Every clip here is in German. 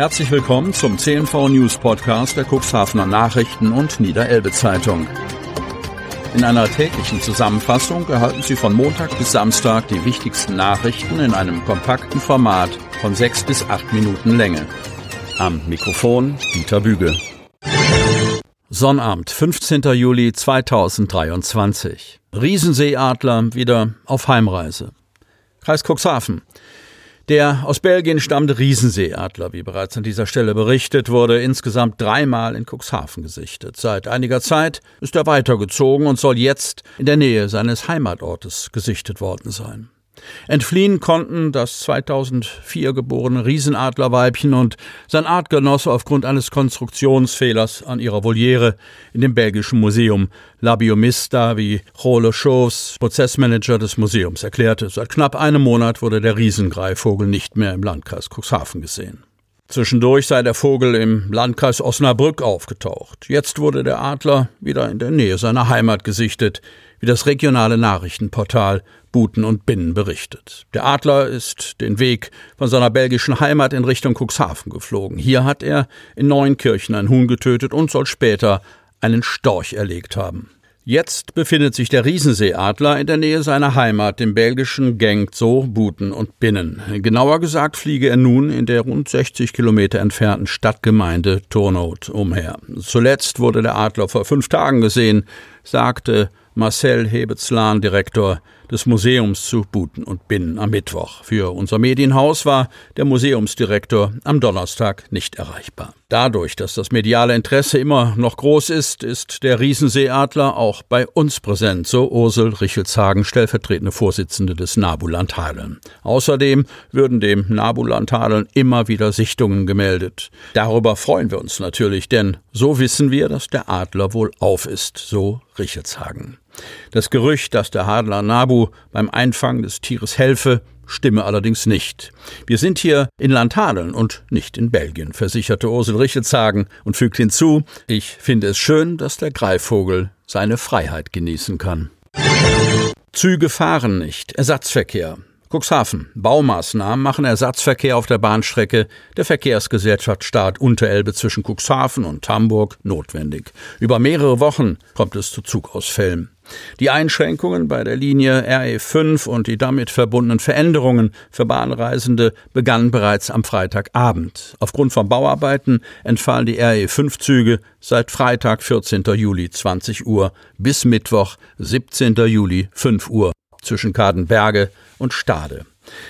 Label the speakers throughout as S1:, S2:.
S1: Herzlich willkommen zum CNV News Podcast der Cuxhavener Nachrichten und Niederelbe Zeitung. In einer täglichen Zusammenfassung erhalten Sie von Montag bis Samstag die wichtigsten Nachrichten in einem kompakten Format von sechs bis acht Minuten Länge. Am Mikrofon Dieter Büge. Sonnabend, 15. Juli 2023. Riesenseeadler wieder auf Heimreise. Kreis Cuxhaven. Der aus Belgien stammende Riesenseeadler, wie bereits an dieser Stelle berichtet, wurde insgesamt dreimal in Cuxhaven gesichtet. Seit einiger Zeit ist er weitergezogen und soll jetzt in der Nähe seines Heimatortes gesichtet worden sein. Entfliehen konnten das 2004 geborene Riesenadlerweibchen und sein Artgenosse aufgrund eines Konstruktionsfehlers an ihrer Voliere in dem belgischen Museum Labiomista, wie Role Schoves, Prozessmanager des Museums, erklärte. Seit knapp einem Monat wurde der Riesengreifvogel nicht mehr im Landkreis Cuxhaven gesehen. Zwischendurch sei der Vogel im Landkreis Osnabrück aufgetaucht. Jetzt wurde der Adler wieder in der Nähe seiner Heimat gesichtet, wie das regionale Nachrichtenportal Buten und Binnen berichtet. Der Adler ist den Weg von seiner belgischen Heimat in Richtung Cuxhaven geflogen. Hier hat er in Neunkirchen ein Huhn getötet und soll später einen Storch erlegt haben. Jetzt befindet sich der Riesenseeadler in der Nähe seiner Heimat, dem belgischen Gengzo, Buten und Binnen. Genauer gesagt fliege er nun in der rund 60 Kilometer entfernten Stadtgemeinde Turnhout umher. Zuletzt wurde der Adler vor fünf Tagen gesehen, sagte Marcel Hebetzlan, Direktor des Museums zu Buten und Binnen am Mittwoch. Für unser Medienhaus war der Museumsdirektor am Donnerstag nicht erreichbar. Dadurch, dass das mediale Interesse immer noch groß ist, ist der Riesenseeadler auch bei uns präsent, so Ursel Richelshagen, stellvertretende Vorsitzende des Nabuland Hadeln. Außerdem würden dem Nabuland Hadeln immer wieder Sichtungen gemeldet. Darüber freuen wir uns natürlich, denn so wissen wir, dass der Adler wohl auf ist, so Richelshagen. Das Gerücht, dass der Hadler Nabu beim Einfangen des Tieres helfe, stimme allerdings nicht. Wir sind hier in Landhadeln und nicht in Belgien, versicherte Ursel Richelshagen und fügt hinzu, ich finde es schön, dass der Greifvogel seine Freiheit genießen kann. Züge fahren nicht. Ersatzverkehr. Cuxhaven. Baumaßnahmen machen Ersatzverkehr auf der Bahnstrecke der Verkehrsgesellschaft Staat Unterelbe zwischen Cuxhaven und Hamburg notwendig. Über mehrere Wochen kommt es zu Zugausfällen. Die Einschränkungen bei der Linie RE5 und die damit verbundenen Veränderungen für Bahnreisende begannen bereits am Freitagabend. Aufgrund von Bauarbeiten entfallen die RE5-Züge seit Freitag 14. Juli 20 Uhr bis Mittwoch 17. Juli 5 Uhr zwischen Kadenberge und Stade.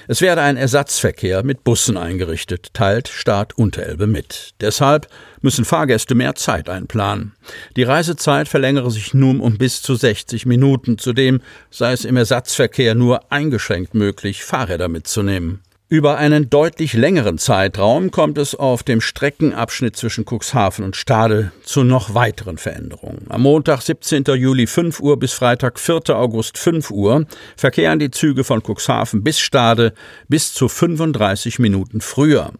S1: Es werde ein Ersatzverkehr mit Bussen eingerichtet, teilt Staat Unterelbe mit. Deshalb müssen Fahrgäste mehr Zeit einplanen. Die Reisezeit verlängere sich nun um bis zu 60 Minuten. Zudem sei es im Ersatzverkehr nur eingeschränkt möglich, Fahrräder mitzunehmen. Über einen deutlich längeren Zeitraum kommt es auf dem Streckenabschnitt zwischen Cuxhaven und Stade zu noch weiteren Veränderungen. Am Montag, 17. Juli 5 Uhr bis Freitag, 4. August 5 Uhr verkehren die Züge von Cuxhaven bis Stade bis zu 35 Minuten früher.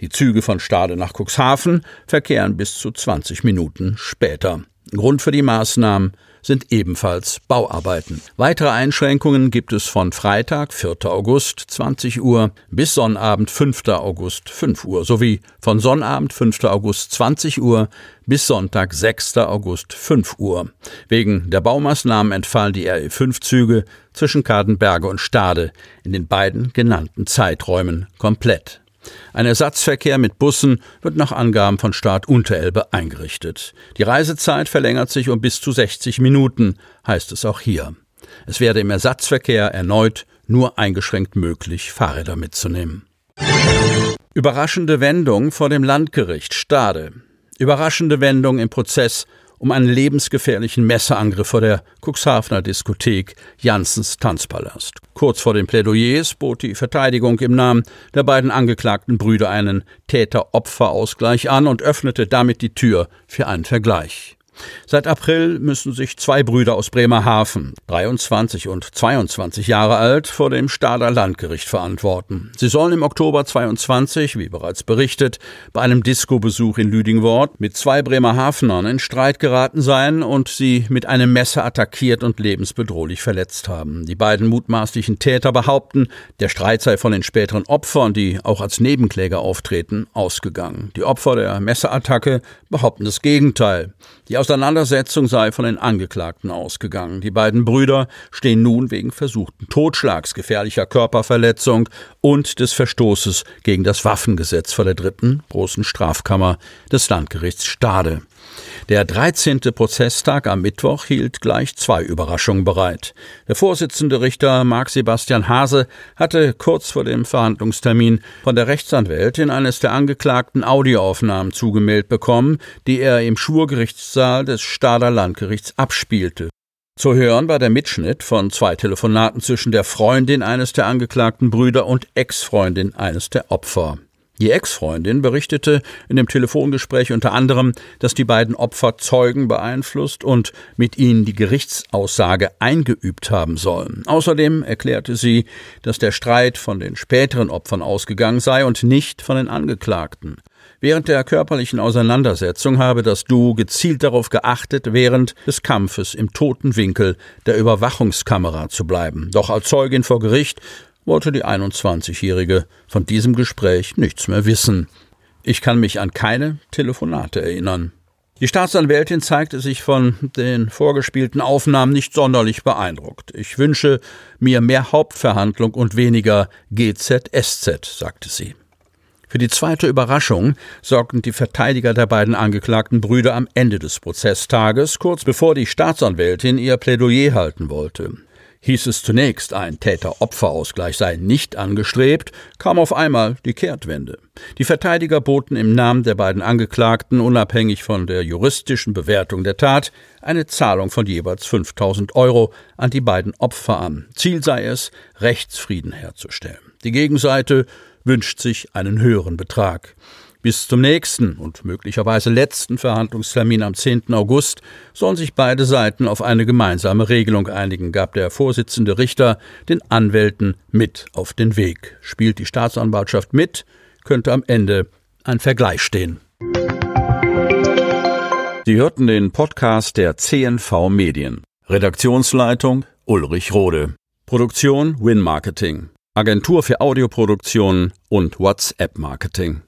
S1: Die Züge von Stade nach Cuxhaven verkehren bis zu 20 Minuten später. Grund für die Maßnahmen sind ebenfalls Bauarbeiten. Weitere Einschränkungen gibt es von Freitag, 4. August 20 Uhr bis Sonnabend, 5. August 5 Uhr sowie von Sonnabend, 5. August 20 Uhr bis Sonntag, 6. August 5 Uhr. Wegen der Baumaßnahmen entfallen die RE5-Züge zwischen Kadenberge und Stade in den beiden genannten Zeiträumen komplett. Ein Ersatzverkehr mit Bussen wird nach Angaben von Staat Unterelbe eingerichtet. Die Reisezeit verlängert sich um bis zu 60 Minuten, heißt es auch hier. Es werde im Ersatzverkehr erneut nur eingeschränkt möglich, Fahrräder mitzunehmen. Überraschende Wendung vor dem Landgericht Stade. Überraschende Wendung im Prozess um einen lebensgefährlichen Messerangriff vor der Cuxhavener Diskothek Janssens Tanzpalast. Kurz vor den Plädoyers bot die Verteidigung im Namen der beiden angeklagten Brüder einen Täter-Opfer-Ausgleich an und öffnete damit die Tür für einen Vergleich. Seit April müssen sich zwei Brüder aus Bremerhaven, 23 und 22 Jahre alt, vor dem Stader Landgericht verantworten. Sie sollen im Oktober 22, wie bereits berichtet, bei einem Disco-Besuch in Lüdingwort mit zwei Bremerhavenern in Streit geraten sein und sie mit einem Messer attackiert und lebensbedrohlich verletzt haben. Die beiden mutmaßlichen Täter behaupten, der Streit sei von den späteren Opfern, die auch als Nebenkläger auftreten, ausgegangen. Die Opfer der Messerattacke behaupten das Gegenteil. Die Auseinandersetzung sei von den Angeklagten ausgegangen. Die beiden Brüder stehen nun wegen versuchten Totschlags, gefährlicher Körperverletzung und des Verstoßes gegen das Waffengesetz vor der dritten großen Strafkammer des Landgerichts Stade. Der 13. Prozesstag am Mittwoch hielt gleich zwei Überraschungen bereit. Der Vorsitzende Richter Marc Sebastian Hase hatte kurz vor dem Verhandlungstermin von der Rechtsanwältin eines der Angeklagten Audioaufnahmen zugemeldet bekommen, die er im Schwurgerichtssaal des Stader Landgerichts abspielte. Zu hören war der Mitschnitt von zwei Telefonaten zwischen der Freundin eines der angeklagten Brüder und Ex-Freundin eines der Opfer. Die Ex-Freundin berichtete in dem Telefongespräch unter anderem, dass die beiden Opfer Zeugen beeinflusst und mit ihnen die Gerichtsaussage eingeübt haben sollen. Außerdem erklärte sie, dass der Streit von den späteren Opfern ausgegangen sei und nicht von den Angeklagten. Während der körperlichen Auseinandersetzung habe das Duo gezielt darauf geachtet, während des Kampfes im toten Winkel der Überwachungskamera zu bleiben. Doch als Zeugin vor Gericht wollte die 21-Jährige von diesem Gespräch nichts mehr wissen. Ich kann mich an keine Telefonate erinnern. Die Staatsanwältin zeigte sich von den vorgespielten Aufnahmen nicht sonderlich beeindruckt. Ich wünsche mir mehr Hauptverhandlung und weniger GZSZ, sagte sie. Für die zweite Überraschung sorgten die Verteidiger der beiden angeklagten Brüder am Ende des Prozesstages, kurz bevor die Staatsanwältin ihr Plädoyer halten wollte. Hieß es zunächst, ein Täter-Opfer-Ausgleich sei nicht angestrebt, kam auf einmal die Kehrtwende. Die Verteidiger boten im Namen der beiden Angeklagten, unabhängig von der juristischen Bewertung der Tat, eine Zahlung von jeweils 5000 Euro an die beiden Opfer an. Ziel sei es, Rechtsfrieden herzustellen. Die Gegenseite wünscht sich einen höheren Betrag. Bis zum nächsten und möglicherweise letzten Verhandlungstermin am 10. August sollen sich beide Seiten auf eine gemeinsame Regelung einigen, gab der Vorsitzende Richter den Anwälten mit auf den Weg. Spielt die Staatsanwaltschaft mit, könnte am Ende ein Vergleich stehen. Sie hörten den Podcast der CNV Medien. Redaktionsleitung Ulrich Rode. Produktion Win Marketing. Agentur für Audioproduktion und WhatsApp Marketing.